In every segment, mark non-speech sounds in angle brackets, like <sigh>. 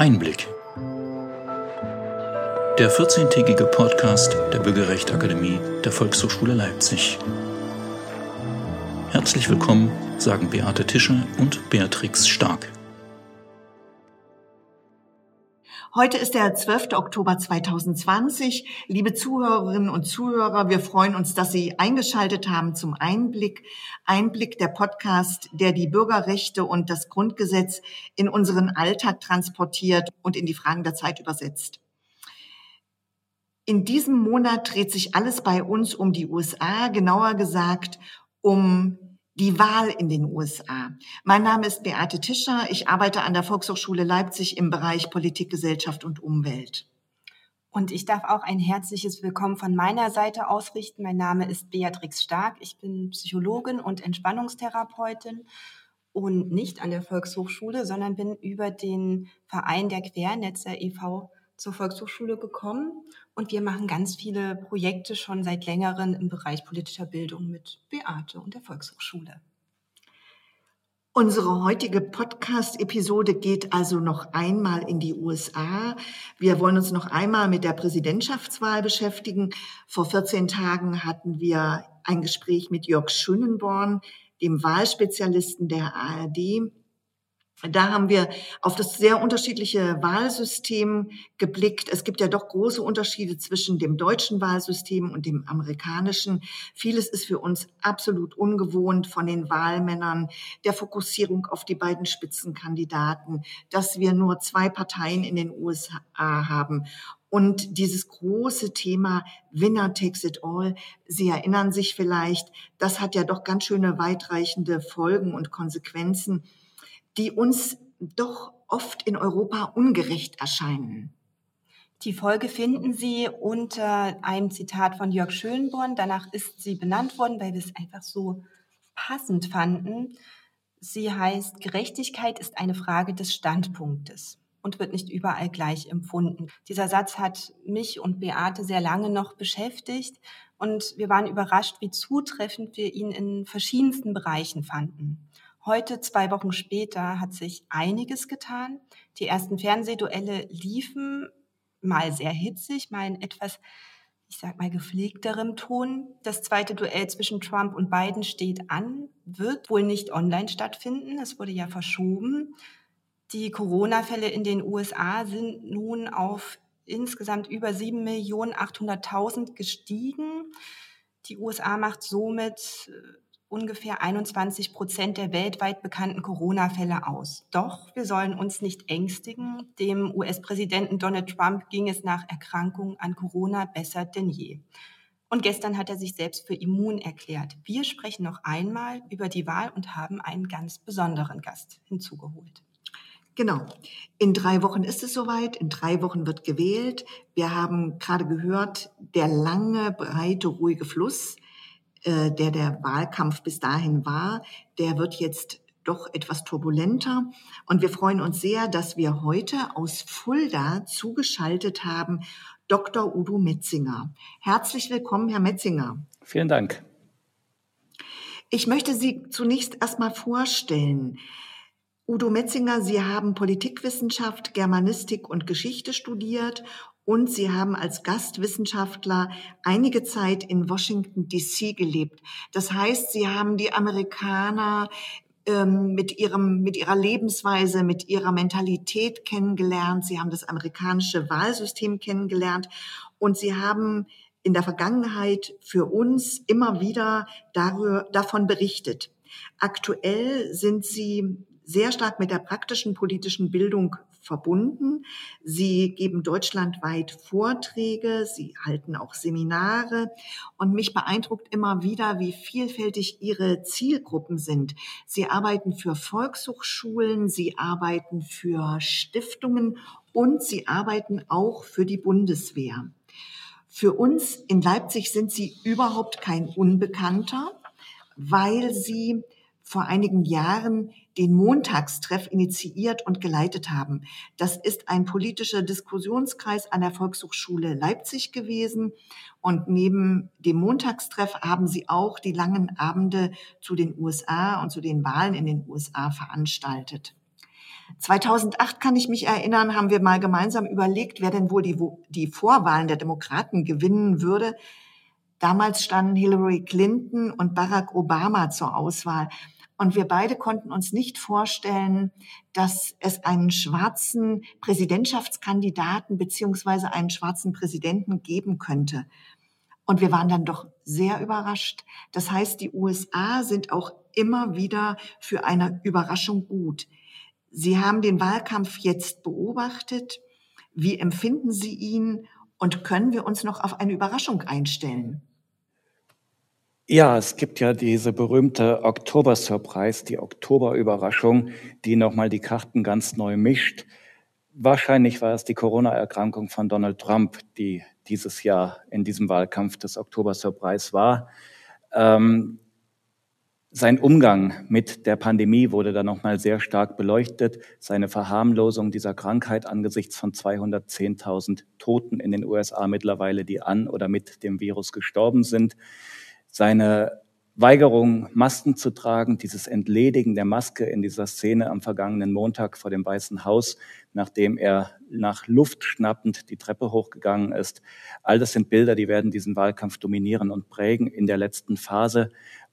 Einblick. Der 14-tägige Podcast der Bürgerrechtsakademie der Volkshochschule Leipzig. Herzlich willkommen, sagen Beate Tischer und Beatrix Stark. Heute ist der 12. Oktober 2020. Liebe Zuhörerinnen und Zuhörer, wir freuen uns, dass Sie eingeschaltet haben zum Einblick. Einblick der Podcast, der die Bürgerrechte und das Grundgesetz in unseren Alltag transportiert und in die Fragen der Zeit übersetzt. In diesem Monat dreht sich alles bei uns um die USA, genauer gesagt um die Wahl in den USA. Mein Name ist Beate Tischer. Ich arbeite an der Volkshochschule Leipzig im Bereich Politik, Gesellschaft und Umwelt. Und ich darf auch ein herzliches Willkommen von meiner Seite ausrichten. Mein Name ist Beatrix Stark. Ich bin Psychologin und Entspannungstherapeutin und nicht an der Volkshochschule, sondern bin über den Verein der Quernetzer e.V. zur Volkshochschule gekommen und wir machen ganz viele Projekte schon seit längerem im Bereich politischer Bildung mit Beate und der Volkshochschule. Unsere heutige Podcast-Episode geht also noch einmal in die USA. Wir wollen uns noch einmal mit der Präsidentschaftswahl beschäftigen. Vor 14 Tagen hatten wir ein Gespräch mit Jörg Schönenborn, dem Wahlspezialisten der ARD. Da haben wir auf das sehr unterschiedliche Wahlsystem geblickt. Es gibt ja doch große Unterschiede zwischen dem deutschen Wahlsystem und dem amerikanischen. Vieles ist für uns absolut ungewohnt von den Wahlmännern, der Fokussierung auf die beiden Spitzenkandidaten, dass wir nur zwei Parteien in den USA haben. Und dieses große Thema Winner takes it all, Sie erinnern sich vielleicht, das hat ja doch ganz schöne weitreichende Folgen und Konsequenzen die uns doch oft in Europa ungerecht erscheinen. Die Folge finden Sie unter einem Zitat von Jörg Schönborn. Danach ist sie benannt worden, weil wir es einfach so passend fanden. Sie heißt, Gerechtigkeit ist eine Frage des Standpunktes und wird nicht überall gleich empfunden. Dieser Satz hat mich und Beate sehr lange noch beschäftigt und wir waren überrascht, wie zutreffend wir ihn in verschiedensten Bereichen fanden. Heute, zwei Wochen später, hat sich einiges getan. Die ersten Fernsehduelle liefen mal sehr hitzig, mal in etwas, ich sag mal, gepflegterem Ton. Das zweite Duell zwischen Trump und Biden steht an, wird wohl nicht online stattfinden. Es wurde ja verschoben. Die Corona-Fälle in den USA sind nun auf insgesamt über 7.800.000 gestiegen. Die USA macht somit äh, ungefähr 21 Prozent der weltweit bekannten Corona-Fälle aus. Doch wir sollen uns nicht ängstigen. Dem US-Präsidenten Donald Trump ging es nach Erkrankung an Corona besser denn je. Und gestern hat er sich selbst für immun erklärt. Wir sprechen noch einmal über die Wahl und haben einen ganz besonderen Gast hinzugeholt. Genau. In drei Wochen ist es soweit. In drei Wochen wird gewählt. Wir haben gerade gehört, der lange, breite, ruhige Fluss äh, der der Wahlkampf bis dahin war, der wird jetzt doch etwas turbulenter. Und wir freuen uns sehr, dass wir heute aus Fulda zugeschaltet haben Dr. Udo Metzinger. Herzlich willkommen, Herr Metzinger. Vielen Dank. Ich möchte Sie zunächst erstmal vorstellen. Udo Metzinger, Sie haben Politikwissenschaft, Germanistik und Geschichte studiert und Sie haben als Gastwissenschaftler einige Zeit in Washington, DC gelebt. Das heißt, Sie haben die Amerikaner ähm, mit ihrem, mit ihrer Lebensweise, mit ihrer Mentalität kennengelernt. Sie haben das amerikanische Wahlsystem kennengelernt und Sie haben in der Vergangenheit für uns immer wieder darüber, davon berichtet. Aktuell sind Sie sehr stark mit der praktischen politischen Bildung verbunden. Sie geben deutschlandweit Vorträge, sie halten auch Seminare und mich beeindruckt immer wieder, wie vielfältig ihre Zielgruppen sind. Sie arbeiten für Volkshochschulen, sie arbeiten für Stiftungen und sie arbeiten auch für die Bundeswehr. Für uns in Leipzig sind sie überhaupt kein Unbekannter, weil sie vor einigen Jahren den Montagstreff initiiert und geleitet haben. Das ist ein politischer Diskussionskreis an der Volkshochschule Leipzig gewesen. Und neben dem Montagstreff haben sie auch die langen Abende zu den USA und zu den Wahlen in den USA veranstaltet. 2008 kann ich mich erinnern, haben wir mal gemeinsam überlegt, wer denn wohl die, die Vorwahlen der Demokraten gewinnen würde. Damals standen Hillary Clinton und Barack Obama zur Auswahl. Und wir beide konnten uns nicht vorstellen, dass es einen schwarzen Präsidentschaftskandidaten beziehungsweise einen schwarzen Präsidenten geben könnte. Und wir waren dann doch sehr überrascht. Das heißt, die USA sind auch immer wieder für eine Überraschung gut. Sie haben den Wahlkampf jetzt beobachtet. Wie empfinden Sie ihn und können wir uns noch auf eine Überraschung einstellen? Ja, es gibt ja diese berühmte Oktober-Surprise, die Oktober-Überraschung, die nochmal die Karten ganz neu mischt. Wahrscheinlich war es die Corona-Erkrankung von Donald Trump, die dieses Jahr in diesem Wahlkampf des Oktober-Surprise war. Ähm, sein Umgang mit der Pandemie wurde da nochmal sehr stark beleuchtet. Seine Verharmlosung dieser Krankheit angesichts von 210.000 Toten in den USA mittlerweile, die an oder mit dem Virus gestorben sind seine Weigerung, Masken zu tragen, dieses Entledigen der Maske in dieser Szene am vergangenen Montag vor dem Weißen Haus, nachdem er nach Luft schnappend die Treppe hochgegangen ist. All das sind Bilder, die werden diesen Wahlkampf dominieren und prägen in der letzten Phase.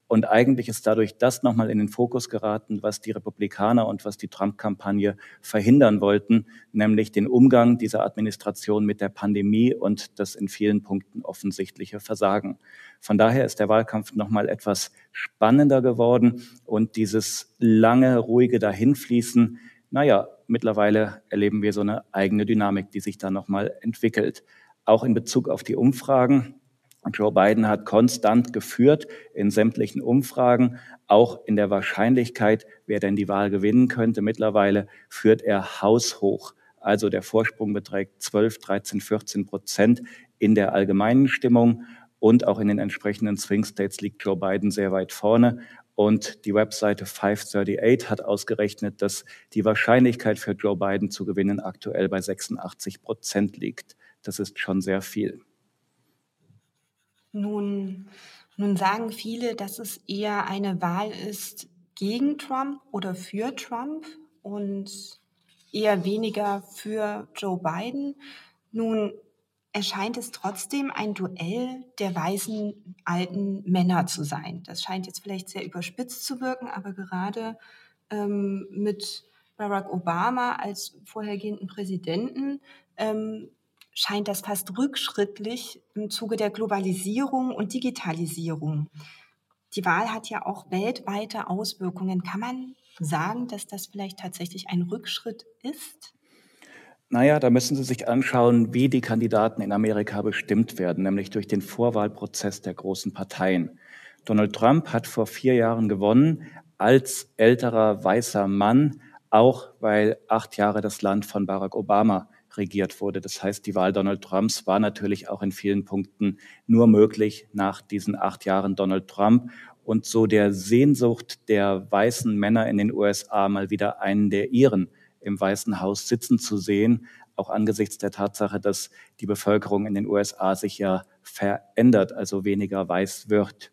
Und eigentlich ist dadurch das nochmal in den Fokus geraten, was die Republikaner und was die Trump-Kampagne verhindern wollten, nämlich den Umgang dieser Administration mit der Pandemie und das in vielen Punkten offensichtliche Versagen. Von daher ist der Wahlkampf nochmal etwas spannender geworden und dieses lange, ruhige Dahinfließen, naja, mittlerweile erleben wir so eine eigene Dynamik, die sich da nochmal entwickelt. Auch in Bezug auf die Umfragen Joe Biden hat konstant geführt in sämtlichen Umfragen, auch in der Wahrscheinlichkeit, wer denn die Wahl gewinnen könnte. Mittlerweile führt er haushoch. Also der Vorsprung beträgt 12, 13, 14 Prozent in der allgemeinen Stimmung und auch in den entsprechenden Swing States liegt Joe Biden sehr weit vorne. Und die Webseite 538 hat ausgerechnet, dass die Wahrscheinlichkeit für Joe Biden zu gewinnen aktuell bei 86 Prozent liegt. Das ist schon sehr viel. Nun, nun sagen viele, dass es eher eine Wahl ist gegen Trump oder für Trump und eher weniger für Joe Biden. Nun erscheint es trotzdem ein Duell der weißen alten Männer zu sein. Das scheint jetzt vielleicht sehr überspitzt zu wirken, aber gerade ähm, mit Barack Obama als vorhergehenden Präsidenten ähm, scheint das fast rückschrittlich im Zuge der Globalisierung und Digitalisierung. Die Wahl hat ja auch weltweite Auswirkungen. Kann man sagen, dass das vielleicht tatsächlich ein Rückschritt ist? Naja, da müssen Sie sich anschauen, wie die Kandidaten in Amerika bestimmt werden, nämlich durch den Vorwahlprozess der großen Parteien. Donald Trump hat vor vier Jahren gewonnen als älterer weißer Mann, auch weil acht Jahre das Land von Barack Obama regiert wurde. Das heißt, die Wahl Donald Trumps war natürlich auch in vielen Punkten nur möglich nach diesen acht Jahren Donald Trump und so der Sehnsucht der weißen Männer in den USA mal wieder einen der ihren im Weißen Haus sitzen zu sehen, auch angesichts der Tatsache, dass die Bevölkerung in den USA sich ja verändert, also weniger weiß wird.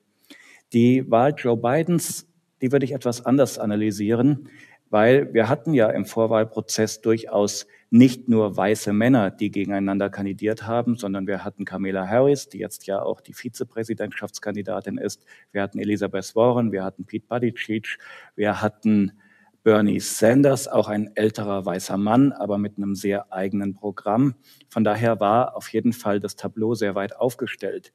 Die Wahl Joe Bidens, die würde ich etwas anders analysieren, weil wir hatten ja im Vorwahlprozess durchaus nicht nur weiße Männer, die gegeneinander kandidiert haben, sondern wir hatten Kamala Harris, die jetzt ja auch die Vizepräsidentschaftskandidatin ist. Wir hatten Elizabeth Warren, wir hatten Pete Buttigieg, wir hatten Bernie Sanders, auch ein älterer weißer Mann, aber mit einem sehr eigenen Programm. Von daher war auf jeden Fall das Tableau sehr weit aufgestellt.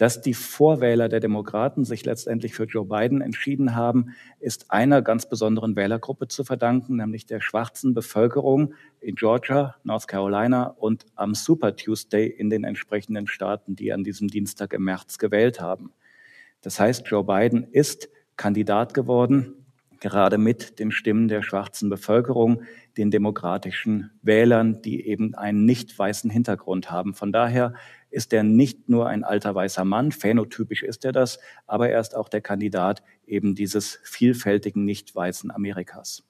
Dass die Vorwähler der Demokraten sich letztendlich für Joe Biden entschieden haben, ist einer ganz besonderen Wählergruppe zu verdanken, nämlich der schwarzen Bevölkerung in Georgia, North Carolina und am Super Tuesday in den entsprechenden Staaten, die an diesem Dienstag im März gewählt haben. Das heißt, Joe Biden ist Kandidat geworden, gerade mit den Stimmen der schwarzen Bevölkerung, den demokratischen Wählern, die eben einen nicht weißen Hintergrund haben. Von daher ist er nicht nur ein alter weißer Mann, phänotypisch ist er das, aber er ist auch der Kandidat eben dieses vielfältigen nicht weißen Amerikas.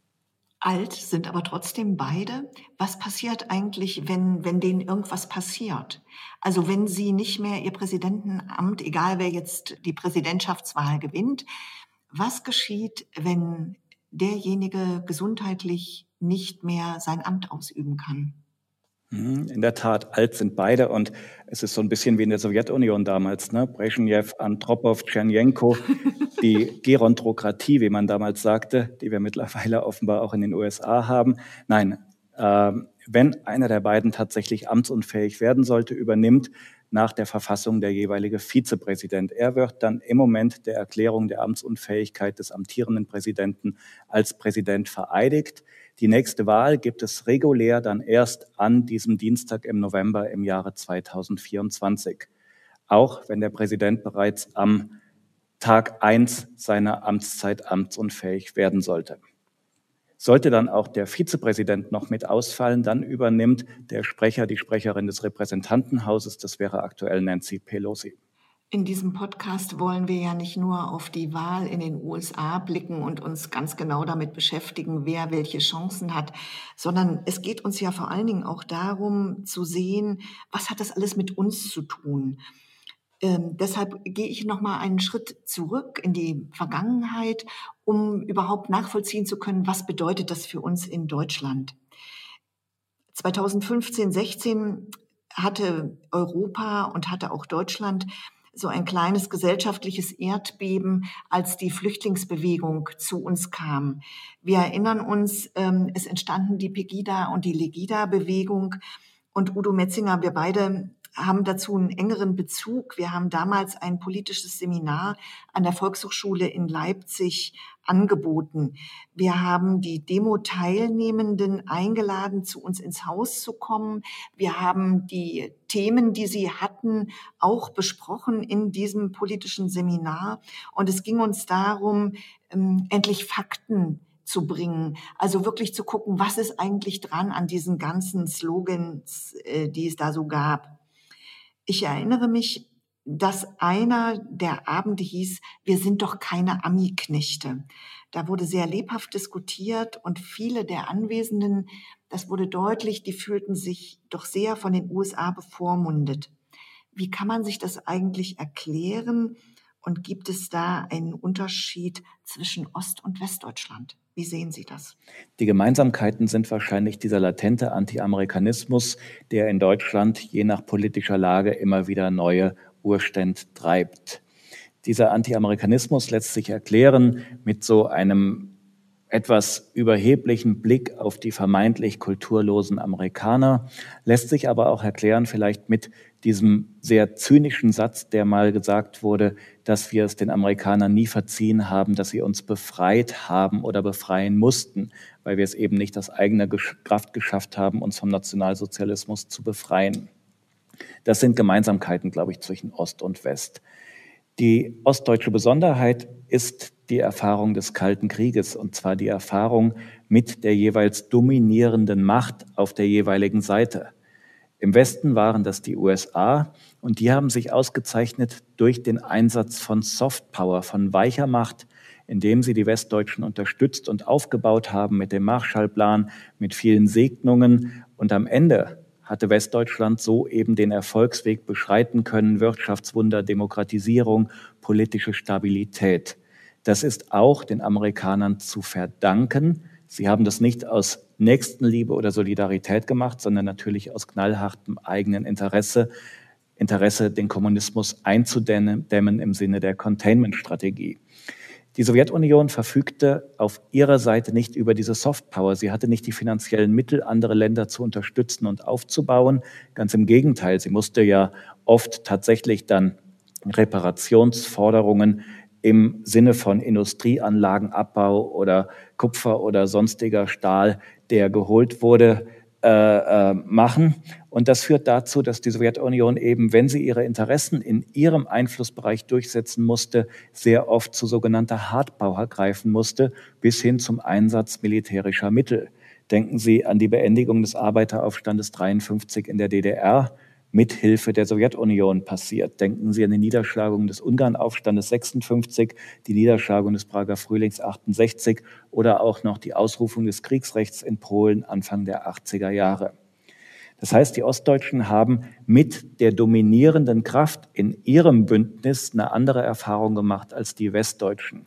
Alt sind aber trotzdem beide. Was passiert eigentlich, wenn, wenn denen irgendwas passiert? Also wenn sie nicht mehr ihr Präsidentenamt, egal wer jetzt die Präsidentschaftswahl gewinnt, was geschieht, wenn derjenige gesundheitlich nicht mehr sein Amt ausüben kann. Mhm, in der Tat, alt sind beide und es ist so ein bisschen wie in der Sowjetunion damals, ne? Brezhnev, Andropov, Tschernjenko, <laughs> die Gerontokratie, wie man damals sagte, die wir mittlerweile offenbar auch in den USA haben. Nein, äh, wenn einer der beiden tatsächlich amtsunfähig werden sollte, übernimmt nach der Verfassung der jeweilige Vizepräsident. Er wird dann im Moment der Erklärung der Amtsunfähigkeit des amtierenden Präsidenten als Präsident vereidigt. Die nächste Wahl gibt es regulär dann erst an diesem Dienstag im November im Jahre 2024. Auch wenn der Präsident bereits am Tag eins seiner Amtszeit amtsunfähig werden sollte. Sollte dann auch der Vizepräsident noch mit ausfallen, dann übernimmt der Sprecher, die Sprecherin des Repräsentantenhauses, das wäre aktuell Nancy Pelosi. In diesem Podcast wollen wir ja nicht nur auf die Wahl in den USA blicken und uns ganz genau damit beschäftigen, wer welche Chancen hat, sondern es geht uns ja vor allen Dingen auch darum zu sehen, was hat das alles mit uns zu tun. Ähm, deshalb gehe ich noch mal einen Schritt zurück in die Vergangenheit, um überhaupt nachvollziehen zu können, was bedeutet das für uns in Deutschland. 2015, 16 hatte Europa und hatte auch Deutschland so ein kleines gesellschaftliches Erdbeben, als die Flüchtlingsbewegung zu uns kam. Wir erinnern uns, ähm, es entstanden die Pegida und die Legida-Bewegung. Und Udo Metzinger, wir beide haben dazu einen engeren Bezug. Wir haben damals ein politisches Seminar an der Volkshochschule in Leipzig angeboten. Wir haben die Demo-Teilnehmenden eingeladen, zu uns ins Haus zu kommen. Wir haben die Themen, die sie hatten, auch besprochen in diesem politischen Seminar. Und es ging uns darum, ähm, endlich Fakten zu bringen. Also wirklich zu gucken, was ist eigentlich dran an diesen ganzen Slogans, äh, die es da so gab. Ich erinnere mich, dass einer der Abende hieß, wir sind doch keine Ami-Knechte. Da wurde sehr lebhaft diskutiert und viele der Anwesenden, das wurde deutlich, die fühlten sich doch sehr von den USA bevormundet. Wie kann man sich das eigentlich erklären? Und gibt es da einen Unterschied zwischen Ost- und Westdeutschland? Wie sehen Sie das? Die Gemeinsamkeiten sind wahrscheinlich dieser latente Anti-Amerikanismus, der in Deutschland je nach politischer Lage immer wieder neue Urstände treibt. Dieser Anti-Amerikanismus lässt sich erklären mit so einem etwas überheblichen Blick auf die vermeintlich kulturlosen Amerikaner, lässt sich aber auch erklären vielleicht mit diesem sehr zynischen Satz, der mal gesagt wurde, dass wir es den Amerikanern nie verziehen haben, dass sie uns befreit haben oder befreien mussten, weil wir es eben nicht aus eigener Kraft geschafft haben, uns vom Nationalsozialismus zu befreien. Das sind Gemeinsamkeiten, glaube ich, zwischen Ost und West. Die ostdeutsche Besonderheit ist die Erfahrung des Kalten Krieges, und zwar die Erfahrung mit der jeweils dominierenden Macht auf der jeweiligen Seite. Im Westen waren das die USA und die haben sich ausgezeichnet durch den Einsatz von Softpower, von weicher Macht, indem sie die Westdeutschen unterstützt und aufgebaut haben mit dem Marshallplan, mit vielen Segnungen. Und am Ende hatte Westdeutschland so eben den Erfolgsweg beschreiten können, Wirtschaftswunder, Demokratisierung, politische Stabilität. Das ist auch den Amerikanern zu verdanken. Sie haben das nicht aus Nächstenliebe oder Solidarität gemacht, sondern natürlich aus knallhartem eigenen Interesse, Interesse, den Kommunismus einzudämmen im Sinne der Containment-Strategie. Die Sowjetunion verfügte auf ihrer Seite nicht über diese Softpower. Sie hatte nicht die finanziellen Mittel, andere Länder zu unterstützen und aufzubauen. Ganz im Gegenteil, sie musste ja oft tatsächlich dann Reparationsforderungen im Sinne von Industrieanlagenabbau oder Kupfer oder sonstiger Stahl, der geholt wurde, äh, äh, machen. Und das führt dazu, dass die Sowjetunion eben, wenn sie ihre Interessen in ihrem Einflussbereich durchsetzen musste, sehr oft zu sogenannter Hardpower greifen musste, bis hin zum Einsatz militärischer Mittel. Denken Sie an die Beendigung des Arbeiteraufstandes 53 in der DDR mithilfe der Sowjetunion passiert. Denken Sie an die Niederschlagung des Ungarnaufstandes 56, die Niederschlagung des Prager Frühlings 68 oder auch noch die Ausrufung des Kriegsrechts in Polen Anfang der 80er Jahre. Das heißt, die Ostdeutschen haben mit der dominierenden Kraft in ihrem Bündnis eine andere Erfahrung gemacht als die Westdeutschen.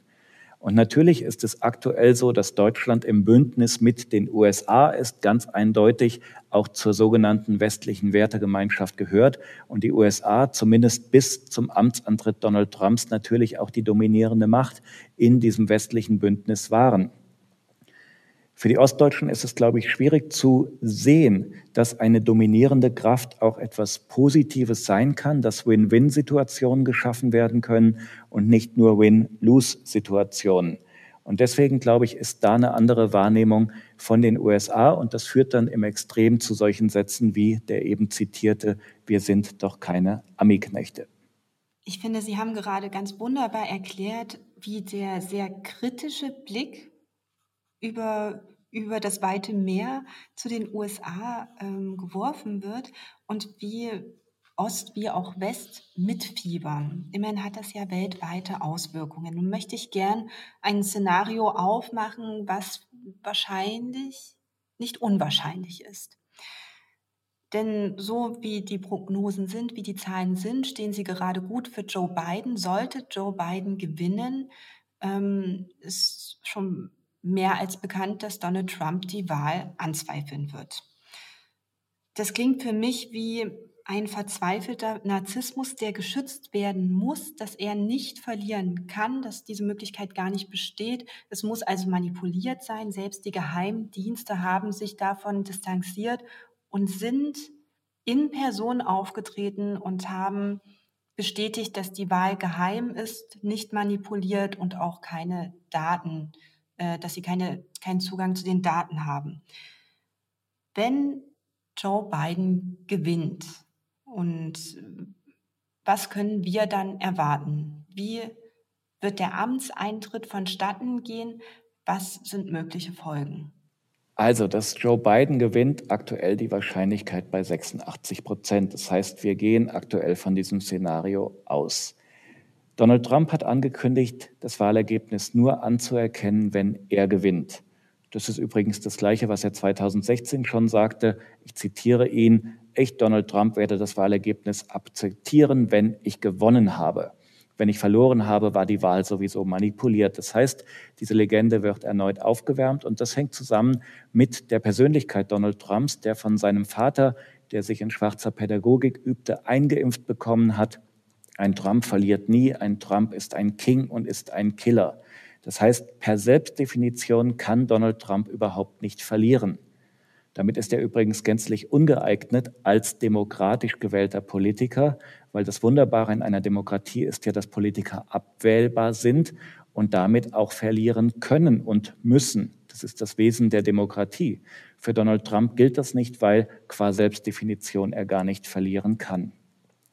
Und natürlich ist es aktuell so, dass Deutschland im Bündnis mit den USA ist, ganz eindeutig auch zur sogenannten westlichen Wertegemeinschaft gehört und die USA zumindest bis zum Amtsantritt Donald Trumps natürlich auch die dominierende Macht in diesem westlichen Bündnis waren. Für die Ostdeutschen ist es, glaube ich, schwierig zu sehen, dass eine dominierende Kraft auch etwas Positives sein kann, dass Win-Win-Situationen geschaffen werden können und nicht nur Win-Lose-Situationen. Und deswegen, glaube ich, ist da eine andere Wahrnehmung von den USA und das führt dann im Extrem zu solchen Sätzen wie der eben zitierte, wir sind doch keine Amiknechte. Ich finde, Sie haben gerade ganz wunderbar erklärt, wie der sehr kritische Blick über, über das weite Meer zu den USA ähm, geworfen wird und wie Ost wie auch West mitfiebern. Immerhin hat das ja weltweite Auswirkungen. Nun möchte ich gern ein Szenario aufmachen, was wahrscheinlich nicht unwahrscheinlich ist. Denn so wie die Prognosen sind, wie die Zahlen sind, stehen sie gerade gut für Joe Biden. Sollte Joe Biden gewinnen, ähm, ist schon mehr als bekannt, dass Donald Trump die Wahl anzweifeln wird. Das klingt für mich wie ein verzweifelter Narzissmus, der geschützt werden muss, dass er nicht verlieren kann, dass diese Möglichkeit gar nicht besteht. Es muss also manipuliert sein. Selbst die Geheimdienste haben sich davon distanziert und sind in Person aufgetreten und haben bestätigt, dass die Wahl geheim ist, nicht manipuliert und auch keine Daten dass sie keine, keinen Zugang zu den Daten haben. Wenn Joe Biden gewinnt und was können wir dann erwarten? Wie wird der Amtseintritt vonstatten gehen? Was sind mögliche Folgen? Also, dass Joe Biden gewinnt, aktuell die Wahrscheinlichkeit bei 86 Prozent. Das heißt, wir gehen aktuell von diesem Szenario aus. Donald Trump hat angekündigt, das Wahlergebnis nur anzuerkennen, wenn er gewinnt. Das ist übrigens das Gleiche, was er 2016 schon sagte. Ich zitiere ihn, ich, Donald Trump, werde das Wahlergebnis akzeptieren, wenn ich gewonnen habe. Wenn ich verloren habe, war die Wahl sowieso manipuliert. Das heißt, diese Legende wird erneut aufgewärmt und das hängt zusammen mit der Persönlichkeit Donald Trumps, der von seinem Vater, der sich in schwarzer Pädagogik übte, eingeimpft bekommen hat ein Trump verliert nie, ein Trump ist ein King und ist ein Killer. Das heißt, per Selbstdefinition kann Donald Trump überhaupt nicht verlieren. Damit ist er übrigens gänzlich ungeeignet als demokratisch gewählter Politiker, weil das Wunderbare in einer Demokratie ist ja, dass Politiker abwählbar sind und damit auch verlieren können und müssen. Das ist das Wesen der Demokratie. Für Donald Trump gilt das nicht, weil qua Selbstdefinition er gar nicht verlieren kann.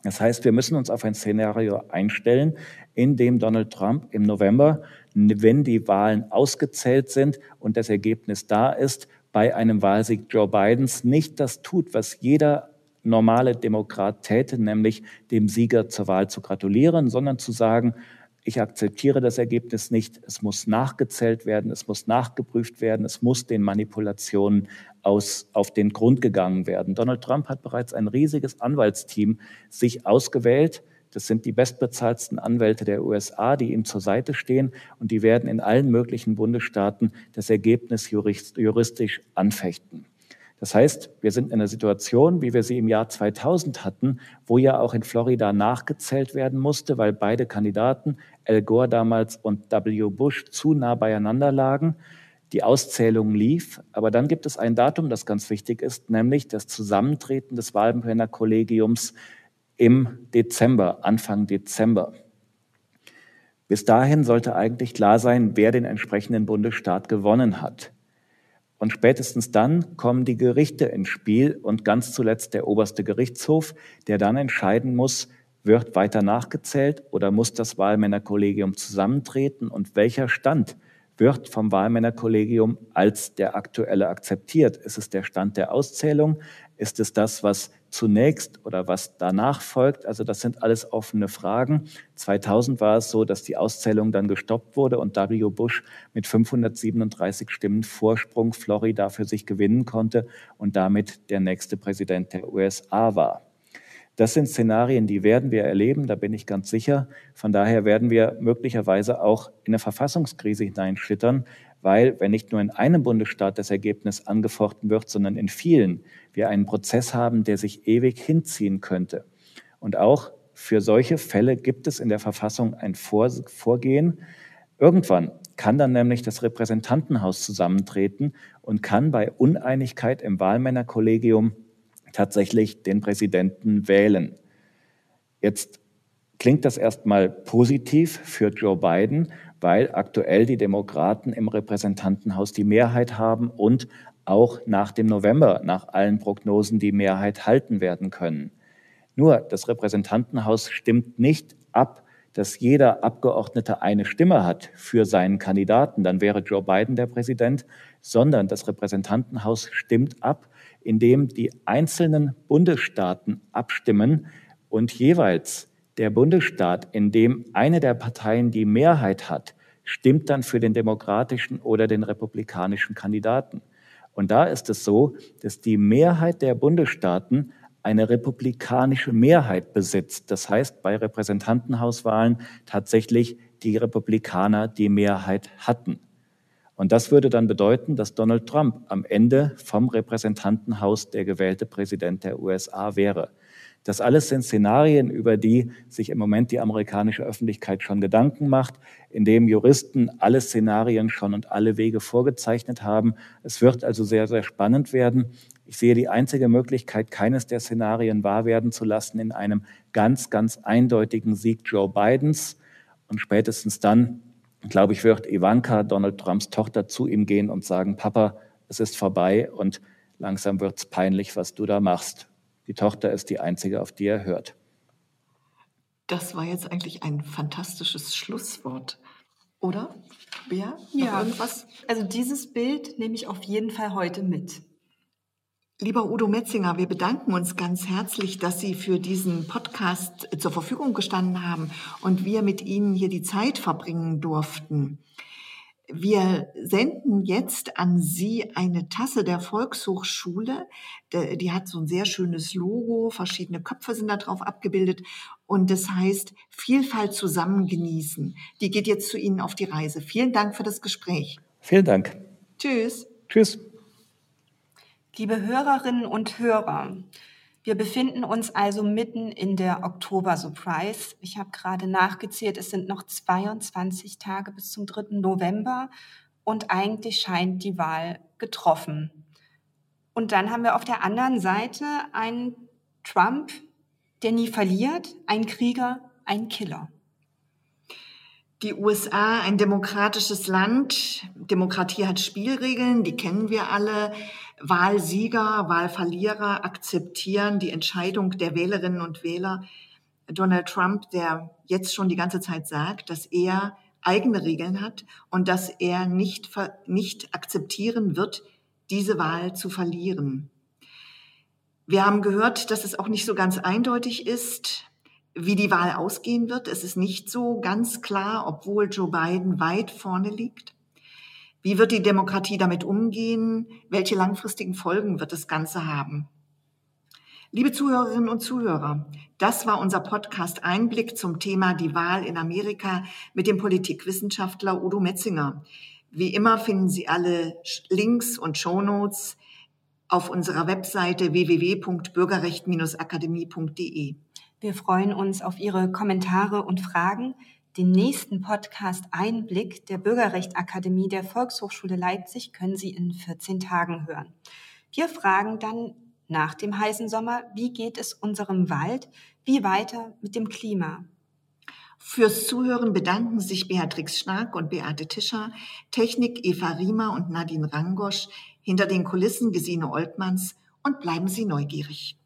Das heißt, wir müssen uns auf ein Szenario einstellen, in dem Donald Trump im November, wenn die Wahlen ausgezählt sind und das Ergebnis da ist, bei einem Wahlsieg Joe Bidens nicht das tut, was jeder normale Demokrat täte, nämlich dem Sieger zur Wahl zu gratulieren, sondern zu sagen, ich akzeptiere das Ergebnis nicht, es muss nachgezählt werden, es muss nachgeprüft werden, es muss den Manipulationen aus, auf den Grund gegangen werden. Donald Trump hat bereits ein riesiges Anwaltsteam sich ausgewählt. Das sind die bestbezahlten Anwälte der USA, die ihm zur Seite stehen und die werden in allen möglichen Bundesstaaten das Ergebnis juristisch anfechten. Das heißt, wir sind in einer Situation, wie wir sie im Jahr 2000 hatten, wo ja auch in Florida nachgezählt werden musste, weil beide Kandidaten, Al Gore damals und W. Bush, zu nah beieinander lagen. Die Auszählung lief, aber dann gibt es ein Datum, das ganz wichtig ist, nämlich das Zusammentreten des Wahlmännerkollegiums im Dezember, Anfang Dezember. Bis dahin sollte eigentlich klar sein, wer den entsprechenden Bundesstaat gewonnen hat. Und spätestens dann kommen die Gerichte ins Spiel und ganz zuletzt der oberste Gerichtshof, der dann entscheiden muss, wird weiter nachgezählt oder muss das Wahlmännerkollegium zusammentreten und welcher Stand wird vom Wahlmännerkollegium als der aktuelle akzeptiert. Ist es der Stand der Auszählung? Ist es das, was zunächst oder was danach folgt? Also das sind alles offene Fragen. 2000 war es so, dass die Auszählung dann gestoppt wurde und W. Bush mit 537 Stimmen Vorsprung Florida für sich gewinnen konnte und damit der nächste Präsident der USA war. Das sind Szenarien, die werden wir erleben, da bin ich ganz sicher. Von daher werden wir möglicherweise auch in eine Verfassungskrise hineinschlittern, weil wenn nicht nur in einem Bundesstaat das Ergebnis angefochten wird, sondern in vielen, wir einen Prozess haben, der sich ewig hinziehen könnte. Und auch für solche Fälle gibt es in der Verfassung ein Vorgehen. Irgendwann kann dann nämlich das Repräsentantenhaus zusammentreten und kann bei Uneinigkeit im Wahlmännerkollegium tatsächlich den Präsidenten wählen. Jetzt klingt das erstmal positiv für Joe Biden, weil aktuell die Demokraten im Repräsentantenhaus die Mehrheit haben und auch nach dem November, nach allen Prognosen, die Mehrheit halten werden können. Nur das Repräsentantenhaus stimmt nicht ab, dass jeder Abgeordnete eine Stimme hat für seinen Kandidaten, dann wäre Joe Biden der Präsident, sondern das Repräsentantenhaus stimmt ab, indem die einzelnen Bundesstaaten abstimmen und jeweils der Bundesstaat, in dem eine der Parteien die Mehrheit hat, stimmt dann für den demokratischen oder den republikanischen Kandidaten. Und da ist es so, dass die Mehrheit der Bundesstaaten eine republikanische Mehrheit besitzt. Das heißt, bei Repräsentantenhauswahlen tatsächlich die Republikaner die Mehrheit hatten. Und das würde dann bedeuten, dass Donald Trump am Ende vom Repräsentantenhaus der gewählte Präsident der USA wäre. Das alles sind Szenarien, über die sich im Moment die amerikanische Öffentlichkeit schon Gedanken macht, in dem Juristen alle Szenarien schon und alle Wege vorgezeichnet haben. Es wird also sehr, sehr spannend werden. Ich sehe die einzige Möglichkeit, keines der Szenarien wahr werden zu lassen, in einem ganz, ganz eindeutigen Sieg Joe Bidens. Und spätestens dann glaube ich, wird Ivanka, Donald Trumps Tochter, zu ihm gehen und sagen, Papa, es ist vorbei und langsam wird es peinlich, was du da machst. Die Tochter ist die einzige, auf die er hört. Das war jetzt eigentlich ein fantastisches Schlusswort, oder? Bea, ja. Irgendwas? Also dieses Bild nehme ich auf jeden Fall heute mit. Lieber Udo Metzinger, wir bedanken uns ganz herzlich, dass Sie für diesen Podcast zur Verfügung gestanden haben und wir mit Ihnen hier die Zeit verbringen durften. Wir senden jetzt an Sie eine Tasse der Volkshochschule. Die hat so ein sehr schönes Logo, verschiedene Köpfe sind da drauf abgebildet und das heißt Vielfalt zusammen genießen. Die geht jetzt zu Ihnen auf die Reise. Vielen Dank für das Gespräch. Vielen Dank. Tschüss. Tschüss. Liebe Hörerinnen und Hörer, wir befinden uns also mitten in der Oktober-Surprise. Ich habe gerade nachgezählt, es sind noch 22 Tage bis zum 3. November und eigentlich scheint die Wahl getroffen. Und dann haben wir auf der anderen Seite einen Trump, der nie verliert, einen Krieger, einen Killer. Die USA, ein demokratisches Land. Demokratie hat Spielregeln, die kennen wir alle. Wahlsieger, Wahlverlierer akzeptieren die Entscheidung der Wählerinnen und Wähler. Donald Trump, der jetzt schon die ganze Zeit sagt, dass er eigene Regeln hat und dass er nicht, nicht akzeptieren wird, diese Wahl zu verlieren. Wir haben gehört, dass es auch nicht so ganz eindeutig ist, wie die Wahl ausgehen wird. Es ist nicht so ganz klar, obwohl Joe Biden weit vorne liegt. Wie wird die Demokratie damit umgehen? Welche langfristigen Folgen wird das Ganze haben? Liebe Zuhörerinnen und Zuhörer, das war unser Podcast Einblick zum Thema die Wahl in Amerika mit dem Politikwissenschaftler Udo Metzinger. Wie immer finden Sie alle Links und Shownotes auf unserer Webseite www.bürgerrecht-akademie.de. Wir freuen uns auf Ihre Kommentare und Fragen. Den nächsten Podcast Einblick der Bürgerrechtsakademie der Volkshochschule Leipzig können Sie in 14 Tagen hören. Wir fragen dann nach dem heißen Sommer, wie geht es unserem Wald, wie weiter mit dem Klima. Fürs Zuhören bedanken sich Beatrix Stark und Beate Tischer, Technik Eva Riemer und Nadine Rangosch, hinter den Kulissen Gesine Oltmanns und bleiben Sie neugierig.